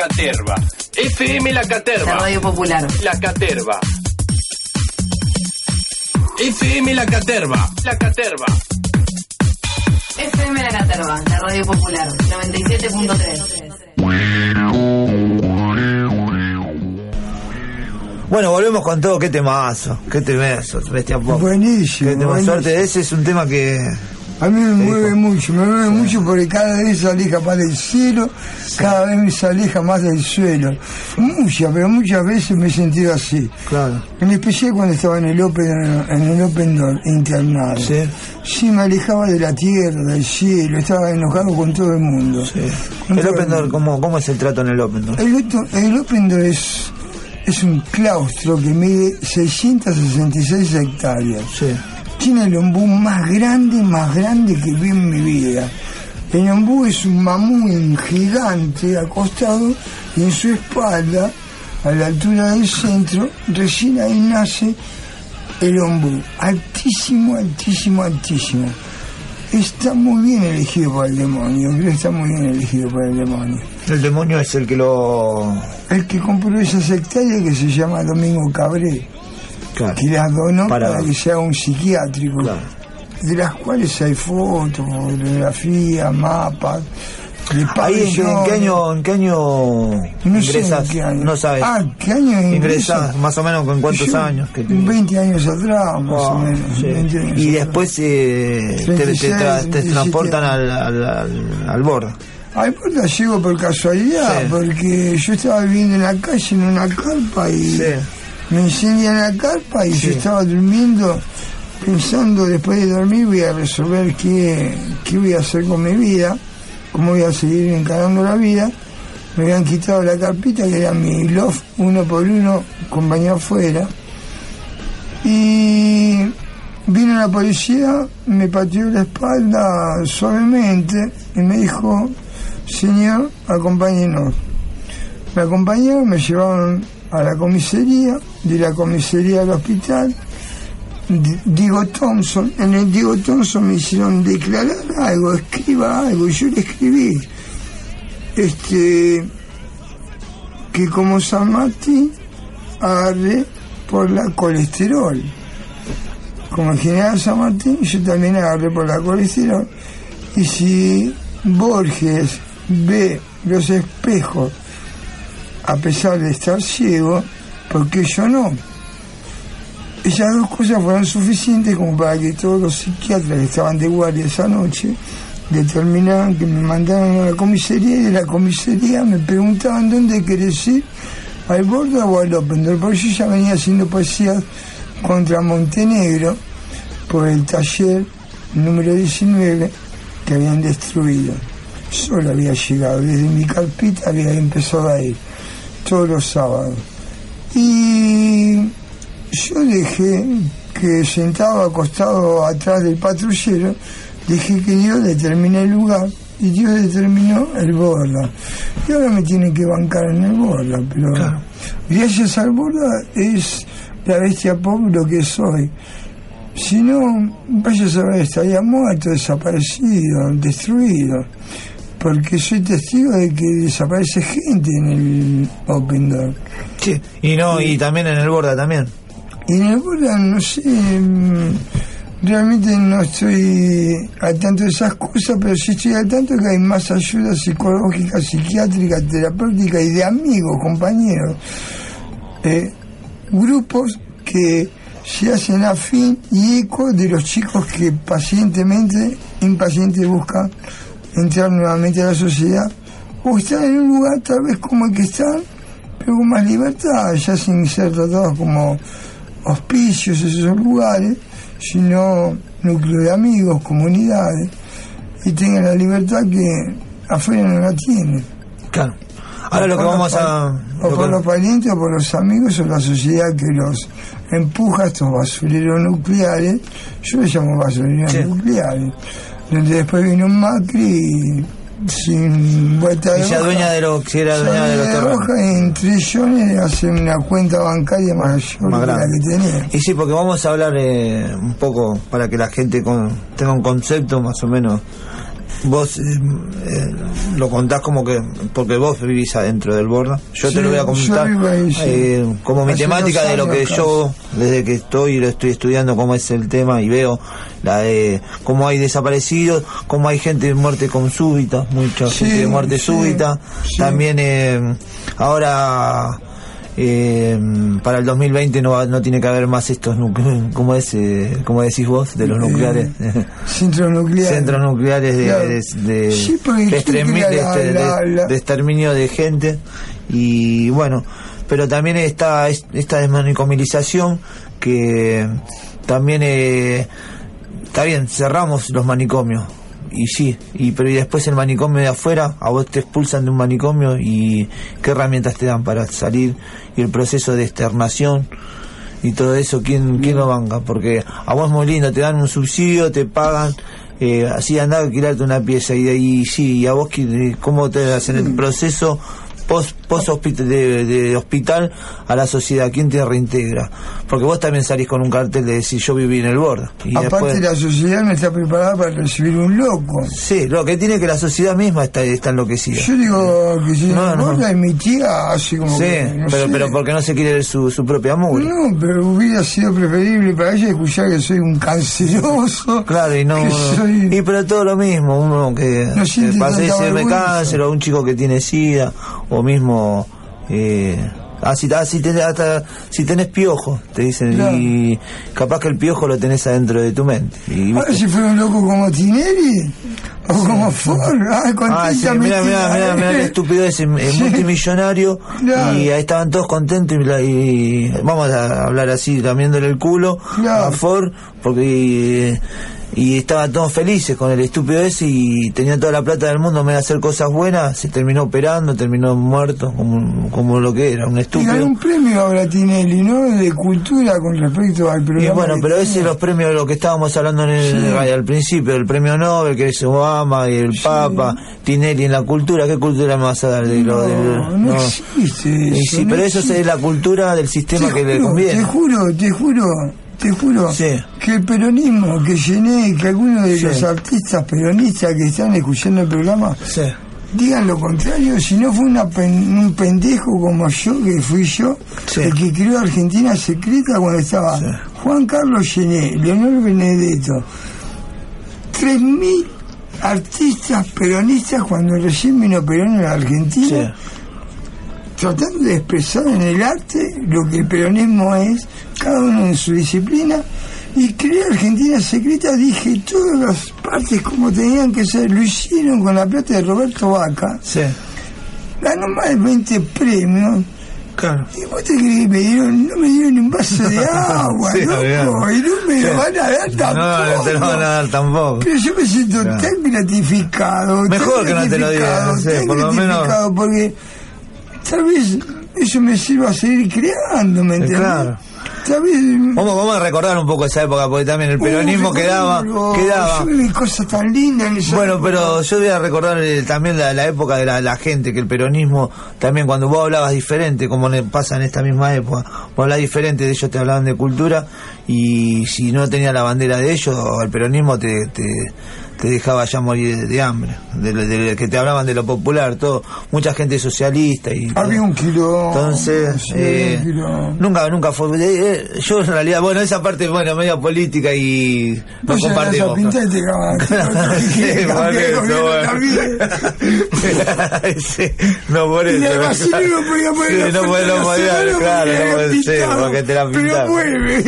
Caterva. La Caterva. FM La La Caterva. radio popular. La Caterva. FM La Caterva. La Caterva. FM La Caterva, la radio popular. 97.3. Bueno, volvemos con todo. Qué temazo, qué temazo, bestia pop. Buenísimo, Qué tema buenísimo. suerte. Ese es un tema que. A mí me mueve mucho, me mueve mucho porque cada vez se aleja más del cielo, cada vez se aleja más del suelo. Muchas, pero muchas veces me he sentido así. Claro. En especial cuando estaba en el Open, en el open Door, internado. Sí. Sí, me alejaba de la tierra, del cielo, estaba enojado con todo el mundo. Sí. El Open Door. ¿cómo, ¿cómo es el trato en el Open Door? El, el Open Door es, es un claustro que mide 666 hectáreas. Sí. Tiene el ombú más grande, más grande que vi en mi vida. El ombú es un mamú gigante acostado y en su espalda, a la altura del centro, recién ahí nace el ombú. Altísimo, altísimo, altísimo. Está muy bien elegido por el demonio, creo que está muy bien elegido por el demonio. El demonio es el que lo. El que compró esas hectáreas que se llama Domingo Cabré, Claro. que las donó Para- para, que sea un psiquiátrico, Claro. de las cuales hay fotos, fotografías, mapas. Ahí en qué, en qué pabellones. año, en qué año No sé ingresas, en qué año. no sabes. Ah, ¿qué año ingresas ingreso? más o menos con cuántos Yo, años que tenías? 20 años atrás, más o Ah, menos. sí. 20 años Y después eh, te, te, 36, tra- te 37 transportan al, al, al, al borde. Ay, puta, llego por casualidad, Sí. porque yo estaba viviendo en la calle, en una carpa, y Sí. Me incendian la carpa, y Sí. yo estaba durmiendo, pensando, después de dormir voy a resolver qué, qué voy a hacer con mi vida, cómo voy a seguir encarando la vida. Me habían quitado la carpita, que era mi loft, uno por uno, con baño afuera. Y vino la policía, me pateó la espalda suavemente y me dijo, señor, acompáñenos. Me acompañaron, me llevaron a la comisaría, de la comisaría al hospital. Diego Thompson, en el Diego Thompson me hicieron declarar algo, escriba algo, yo le escribí. Este, que como San Martín agarré por la colesterol. Como el general San Martín, yo también agarré por la colesterol. Y si Borges ve los espejos, a pesar de estar ciego, ¿por qué yo no? Esas dos cosas fueron suficientes como para que todos los psiquiatras que estaban de guardia esa noche determinaran que me mandaron a la comisaría y de la comisaría me preguntaban dónde querés ir, al Borda o al Open Door, porque yo ya venía haciendo poesías contra Montenegro por el taller número 19 que habían destruido. Solo había llegado, desde mi carpita había empezado a ir todos los sábados. Y yo dejé que sentado acostado atrás del patrullero, dejé que Dios determine el lugar y Dios determinó el borda. Y ahora me tienen que bancar en el borda, pero gracias al borda es la bestia lo que soy. Si no, vaya a saber, estaría muerto, desaparecido, destruido. Porque soy testigo de que desaparece gente en el Open Door. Y no, y también en el Borda también. Y en el Borda, no sé, mm, realmente no estoy al tanto de esas cosas, pero sí estoy al tanto que hay más ayuda psicológica, psiquiátrica, terapéutica y de amigos, compañeros. Eh, grupos que se hacen afín y eco de los chicos que pacientemente, impacientes buscan entrar nuevamente a la sociedad o estar en un lugar tal vez como el que están, pero con más libertad, ya sin ser tratados como hospicios esos lugares, sino núcleo de amigos, comunidades, y tengan la libertad que afuera no la tienen. Claro. Ahora lo que vamos los a. O por que- los parientes, o por los amigos, o la sociedad que los empuja estos basureros nucleares. Yo les llamo basureros Sí. nucleares. Donde después vino un Macri y sin vuelta de hoja, adueña de los, que era dueña de los de y en trillones hace una cuenta bancaria mayor Más que la grande. que tenía. Y sí, porque vamos a hablar eh, un poco para que la gente con- tenga un concepto más o menos vos eh, eh, lo contás como que porque vos vivís adentro del borda. Yo Sí, te lo voy a ahí, sí. eh, como mi Hace temática de lo que yo desde que estoy lo estoy estudiando cómo es el tema y veo la de cómo hay desaparecidos cómo hay gente de muerte con súbita mucha Sí, gente de muerte súbita. también eh, ahora eh, para el 2020 no, no tiene que haber más estos como es, eh, como decís vos, de los nucleares. Centros nucleares. centros nucleares de, Claro. de, de- Sí, porque de ¿quién extremi- crea de la- este- la- de- la- de exterminio de gente y bueno pero también está es- esta desmanicomilización que también eh, está bien cerramos los manicomios y sí y pero y después el manicomio de afuera a vos te expulsan de un manicomio y qué herramientas te dan para salir y el proceso de externación y todo eso, ¿quién, quién lo banca? Porque a vos muy lindo, te dan un subsidio, te pagan, eh, así andar a alquilarte una pieza y ahí sí, y a vos ¿qué- cómo te hacen el proceso post, post hospital, de, de hospital a la sociedad, ¿quién te reintegra? Porque vos también salís con un cartel de decir yo viví en el borde. Y Aparte después, la sociedad no está preparada para recibir un loco. sí, lo que tiene que la sociedad misma está, está enloquecida. Yo digo que si No, no, no. mi tía así como Sí, que, no pero, sé. pero porque no se quiere ver su, su propia mugre. No, pero hubiera sido preferible para ella escuchar que soy un canceroso. Claro, y no. soy- Y pero todo lo mismo, uno que, No que cáncer, o un chico que tiene SIDA, o mismo. Eh, así, así tenés, hasta si tenés piojo, te dicen, Claro. y capaz que el piojo lo tenés adentro de tu mente. Y, Ahora si fuera un loco como Tinelli o como Ford, ah, Ah, sí, mira, mira, mira, mira ¿eh? qué estúpido es, es Sí. multimillonario Claro. y ahí estaban todos contentos y, y vamos a hablar así, lamiéndole el culo Claro. a Ford porque y estaban todos felices con el estúpido ese y tenían toda la plata del mundo me hacer cosas buenas, se terminó operando, terminó muerto como, como lo que era, un Y ganó estúpido. un premio ahora Tinelli, ¿no? De cultura con respecto al programa. Y bueno, de pero ese los premios, lo que estábamos hablando en el, Sí. al principio, el premio Nobel, que es Obama y el Papa, Tinelli en la cultura, ¿qué cultura me vas a dar? De lo, No, del- no existe Y eso, sí, no pero eso es la cultura del sistema Te que le conviene. Te juro, te juro, te juro Sí. que el peronismo que llené, que algunos de Sí. los artistas peronistas que están escuchando el programa Sí. digan lo contrario, si no fue una pen- un pendejo como yo, que fui yo, el que creó Argentina Secreta cuando estaba. Juan Carlos Llené, Leonel Benedetto, 3.000 artistas peronistas cuando recién vino Perón en la Argentina. Tratando de expresar en el arte lo que el peronismo es, cada uno en su disciplina, y creé Argentina Secreta, dije todas las partes como tenían que ser, lo hicieron con la plata de Roberto Vaca, Sí. ganó más de 20 premios, Claro. y vos te crees que me dieron, no me dieron un vaso de agua, Sí, loco, y no me lo van a dar tampoco. No, no te lo van a dar tampoco. Pero yo me siento Claro. tan gratificado. Mejor tan que no te lo gratificado, tan por lo menos- gratificado, Porque tal vez eso me sirva a seguir creando, ¿me entiendes? claro. Tal vez. Vamos, vamos a recordar un poco esa época, porque también el peronismo Uh, quedaba, recuerdo, quedaba. Cosas tan lindas en esa Bueno, época. pero yo voy a recordar eh, también la, la época de la, la gente, que el peronismo, también cuando vos hablabas diferente, como ne- pasa en esta misma época, vos hablabas diferente, de ellos te hablaban de cultura, y si no tenía la bandera de ellos, el peronismo te, te, te dejaba ya morir de, hambre, de, de que te hablaban de lo popular, todo, mucha gente socialista y. Había un kilo. Entonces, sí, eh, un nunca, nunca fue. eh, eh, yo en realidad, bueno, esa parte, bueno, media política y no a compartimos. no por eso. no podía claro, no porque te la Pero vuelve.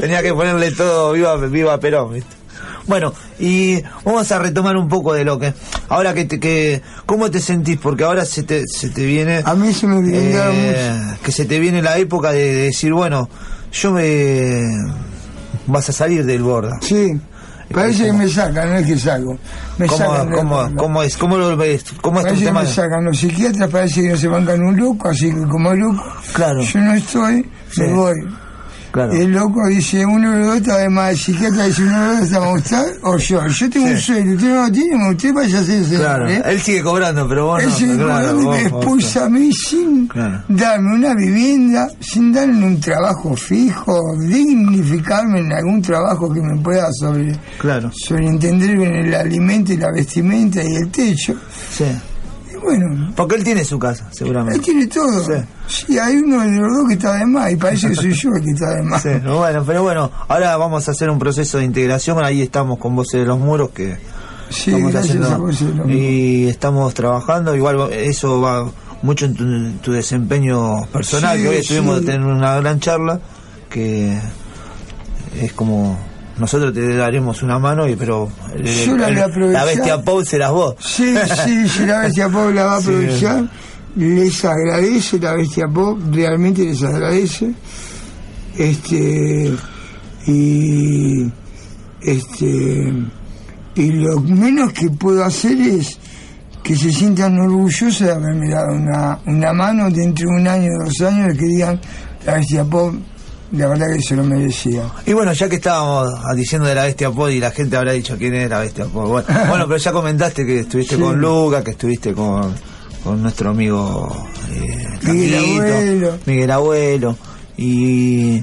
Tenía que ponerle todo, viva, viva Perón, ¿viste? Bueno, y vamos a retomar un poco de lo que. Ahora que te. Que, ¿Cómo te sentís? Porque ahora se te, se te viene. A mí se me brindaron eh, que se te viene la época de, de decir, bueno, yo me. Vas a salir del borda. Sí, parece que me sacan, no es que salgo. Me ¿Cómo, sacan cómo, cómo es? ¿Cómo lo ves? ¿Cómo es tu Parece que tema? me sacan los psiquiatras, parece que no se bancan un loco, así que como loco, Claro. yo no estoy, Sí. me voy. Claro. El loco dice, uno de los dos está de más, el psiquiatra dice, uno de los dos está más usted o yo. Yo tengo un sueldo, usted no lo tiene, usted vaya a hacer ese Claro, ¿eh? él sigue cobrando, pero vos Él no. se me claro, cobró y me vos- expulsa a mí sin Claro. darme una vivienda, sin darme un trabajo fijo, dignificarme en algún trabajo que me pueda sobre, Claro, sobreentender en el alimento y la vestimenta y el techo. sí. Bueno, Porque él tiene su casa, él seguramente. tiene todo. Sí. Sí. hay uno de los dos que está de más y parece que soy yo el que está de más. Sí, no, bueno, pero bueno, ahora vamos a hacer un proceso de integración. Ahí estamos con Voces de los Muros que Sí, estamos haciendo a vos. y estamos trabajando. Igual eso va mucho en tu, en tu desempeño personal. Que hoy estuvimos sí. teniendo una gran charla que es como nosotros te daremos una mano y pero el- la el- voy a aprovechar. la bestia Paul serás vos. Sí, sí, sí, la bestia pop la va a Sí. aprovechar. Les agradece la bestia pop, realmente les agradece. Este. Y. Este. Y lo menos que puedo hacer es que se sientan orgullosos de haberme dado una, una mano dentro de un año, dos años, que digan la bestia pop, la verdad que se lo merecía. Y bueno, ya que estábamos diciendo de la bestia pod y la gente habrá dicho quién es la bestia pod. Bueno, bueno, pero ya comentaste que estuviste Sí. con Luca, que estuviste con, con nuestro amigo eh, Miguel Abuelo. Miguel Abuelo. Y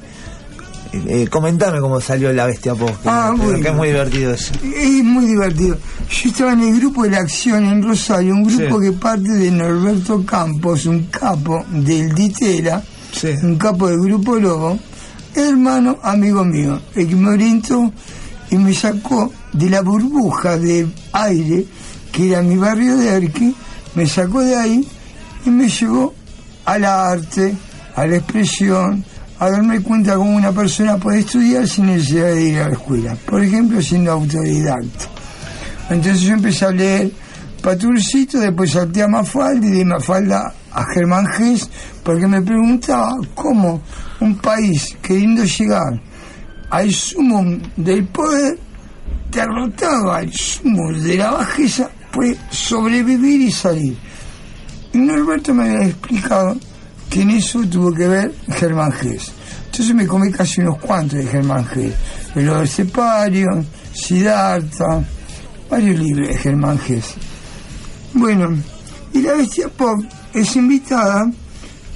eh, comentame cómo salió la bestia pod, que, Ah, que- bueno. que es muy divertido eso. Es muy divertido. Yo estaba en el grupo de la acción en Rosario, un grupo Sí. que parte de Norberto Campos, un capo del Ditera, Sí. un capo del grupo Lobo, hermano, amigo mío, el que me orientó y me sacó de la burbuja de aire que era mi barrio de Erqui, me sacó de ahí y me llevó al arte, a la expresión, a darme cuenta cómo una persona puede estudiar sin necesidad de ir a la escuela. Por ejemplo, siendo autodidacta. Entonces yo empecé a leer Paturcito, después salté a Mafalda y de Mafalda a Germán Gess, porque me preguntaba cómo un país queriendo llegar al sumo del poder, derrotado al sumo de la bajeza, puede sobrevivir y salir. Y Norberto me había explicado que en eso tuvo que ver Germán Gess. Entonces me comí casi unos cuantos de Germán Gess. Pero el Separion, Siddhartha, varios libros de Germán Gess. Bueno, y la bestia pop es invitada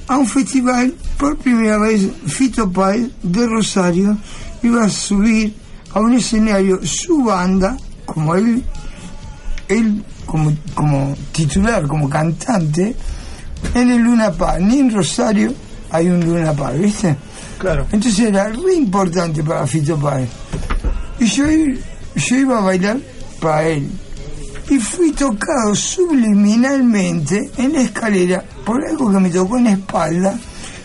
a un festival por primera vez Fito Páez de Rosario iba a subir a un escenario su banda como él él como, como titular como cantante en el Luna Park ni en Rosario hay un Luna Park ¿viste? Claro. entonces era re importante para Fito Páez y yo, yo iba a bailar para él y fui tocado subliminalmente en la escalera por algo que me tocó en la espalda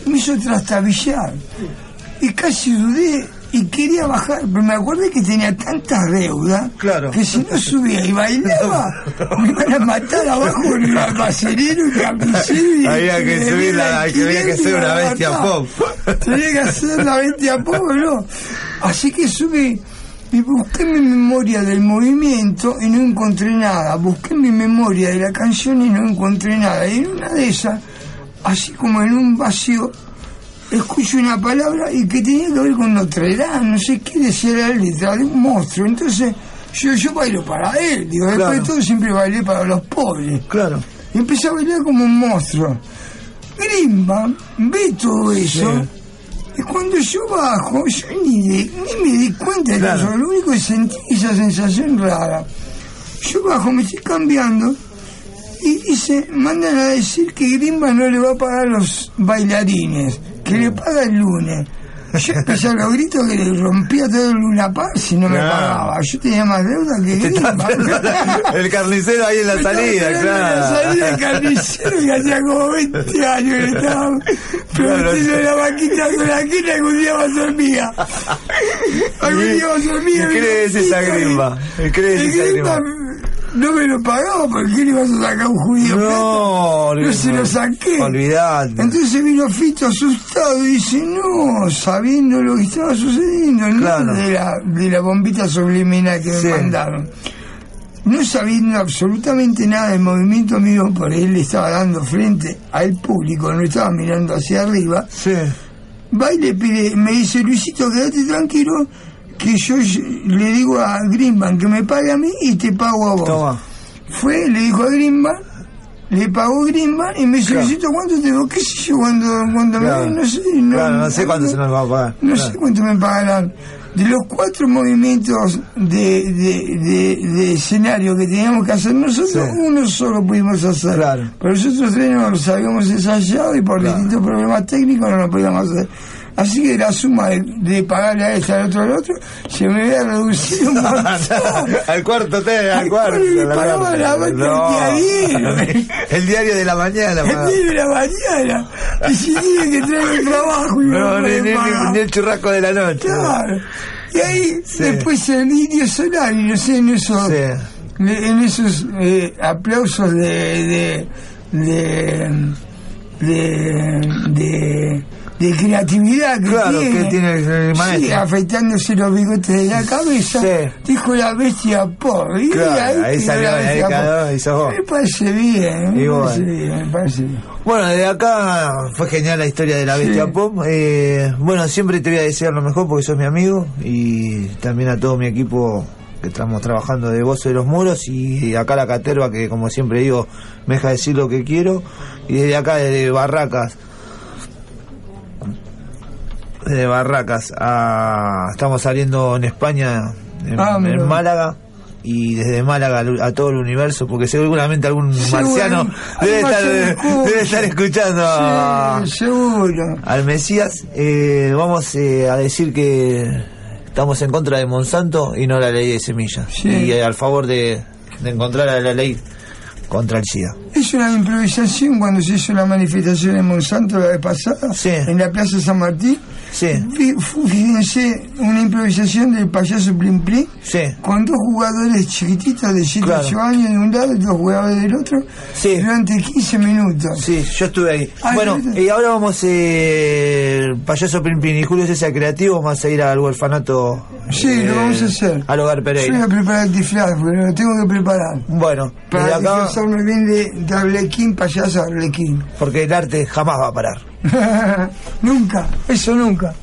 me hizo trastabillar y casi dudé y quería bajar pero me acordé que tenía tanta deuda Claro. que si no subía y bailaba me iban a matar abajo en el almacenero y carnicero y Había que subir la- que había que ser una bestia pop. tenía que hacer la bestia pop ¿no? así que subí y busqué mi memoria del movimiento y no encontré nada. Busqué mi memoria de la canción y no encontré nada. Y en una de esas, así como en un vacío, escucho una palabra y que tenía que ver con Notre Dame, no sé qué decía la letra, de un monstruo. Entonces, yo, yo bailo para él, digo, después Claro. de todo siempre bailé para los pobres. Claro. Y empecé a bailar como un monstruo. Grimba ve todo eso. Y cuando yo bajo, yo ni, de- ni me di cuenta de Claro. eso. Lo único que sentí esa sensación rara. Yo bajo, me estoy cambiando. Y dice, mandan a decir que Grimba no le va a pagar a los bailarines, que le paga el lunes. Yo empecé a los gritos que le rompía todo el Luna Park si no me Claro. pagaba. Yo tenía más deuda que Grimba. El carnicero ahí en la Me salida, esperando en La salida claro. del carnicero y hacía como 20 años que estaba preguntando la vaquita con la que un día va a ser mía. Algún día va a ser mía. ¿Y qué le decís a Grimba? ¿Y qué le El decís a Grimba Grimba? No me lo pagaba porque ¿qué le vas a sacar a un judío? No, no se lo saqué. Olvidate. Entonces vino Fito asustado y dice, no, sabiendo lo que estaba sucediendo, Claro. no de la, de la bombita subliminal que Sí. me mandaron. No sabiendo absolutamente nada del movimiento mío, por él le estaba dando frente al público, no estaba mirando hacia arriba, Sí. va y le pide, me dice Luisito, quédate tranquilo, que yo le digo a Greenbank que me pague a mí y te pago a vos. Toma. Fue, le dijo a Greenbank, le pagó Greenbank y me Claro. ¿cuánto te digo? ¿Qué sé yo? Cuando, cuando Claro. me, no sé, no, Claro, no sé cuánto se nos va a pagar. no sé cuánto me pagarán. De los cuatro movimientos de, de, de, de escenario que teníamos que hacer nosotros, Sí. uno solo pudimos hacer. Claro. Pero nosotros tres no los habíamos ensayado y por distintos problemas técnicos no lo podíamos hacer. Así que la suma de, de pagarle a este, al otro, al otro, se me había reducido un al cuarto, te, al Al cuarto. pagaba la el diario. el diario de la mañana. El día de la mañana. Y si tiene que traer el trabajo y no, ni, ni- ni el churrasco de la noche. Claro. Y ahí Sí. después el indio solar y no sé, en esos, Sí. en esos eh, aplausos de de, de, de, de- de creatividad que Claro, tiene. que tiene el maestro. Sí, afeitándose los bigotes de la cabeza. Sí. Dijo la bestia por. Y Claro, ahí quedó salió, la ahí bestia por. y sos vos. Me parece bien, me parece bien, me parece bien. Bueno, desde acá fue genial la historia de la bestia Sí. pop. Eh, bueno, siempre te voy a desear lo mejor porque sos mi amigo y también a todo mi equipo que estamos trabajando de Voz de los Muros y acá la Caterva que como siempre digo me deja decir lo que quiero y desde acá desde Barracas desde Barracas a, estamos saliendo en España en, Ah, en Málaga y desde Málaga a todo el universo porque seguramente algún marciano debe estar, debe escuchando a- Sí, seguro. al Mesías. Eh, vamos eh, a decir que estamos en contra de Monsanto y no la ley de semillas. Sí. Y eh, al favor de, de encontrar a la ley contra el SIDA. Es una improvisación cuando se hizo la manifestación en Monsanto la vez pasada, Sí. en la Plaza San Martín. Sí, Fíjense, una improvisación del payaso Plim Plim, sí. con dos jugadores chiquititos de 7 Claro. 8 años de un lado y dos jugadores del otro, durante 15 minutos. Sí, yo estuve ahí. Ah, bueno, y ahora vamos, eh, el payaso Pimpin y Julio César Creativo, vamos a ir al huerfanato. Sí, eh, lo vamos a hacer. Al hogar Yo voy a Pereira. preparar el disfraz, porque lo tengo que preparar. Bueno, Para acá, disfrazarme bien de, de Arlequín, payaso Arlequín. Porque el arte jamás va a parar. nunca, eso nunca.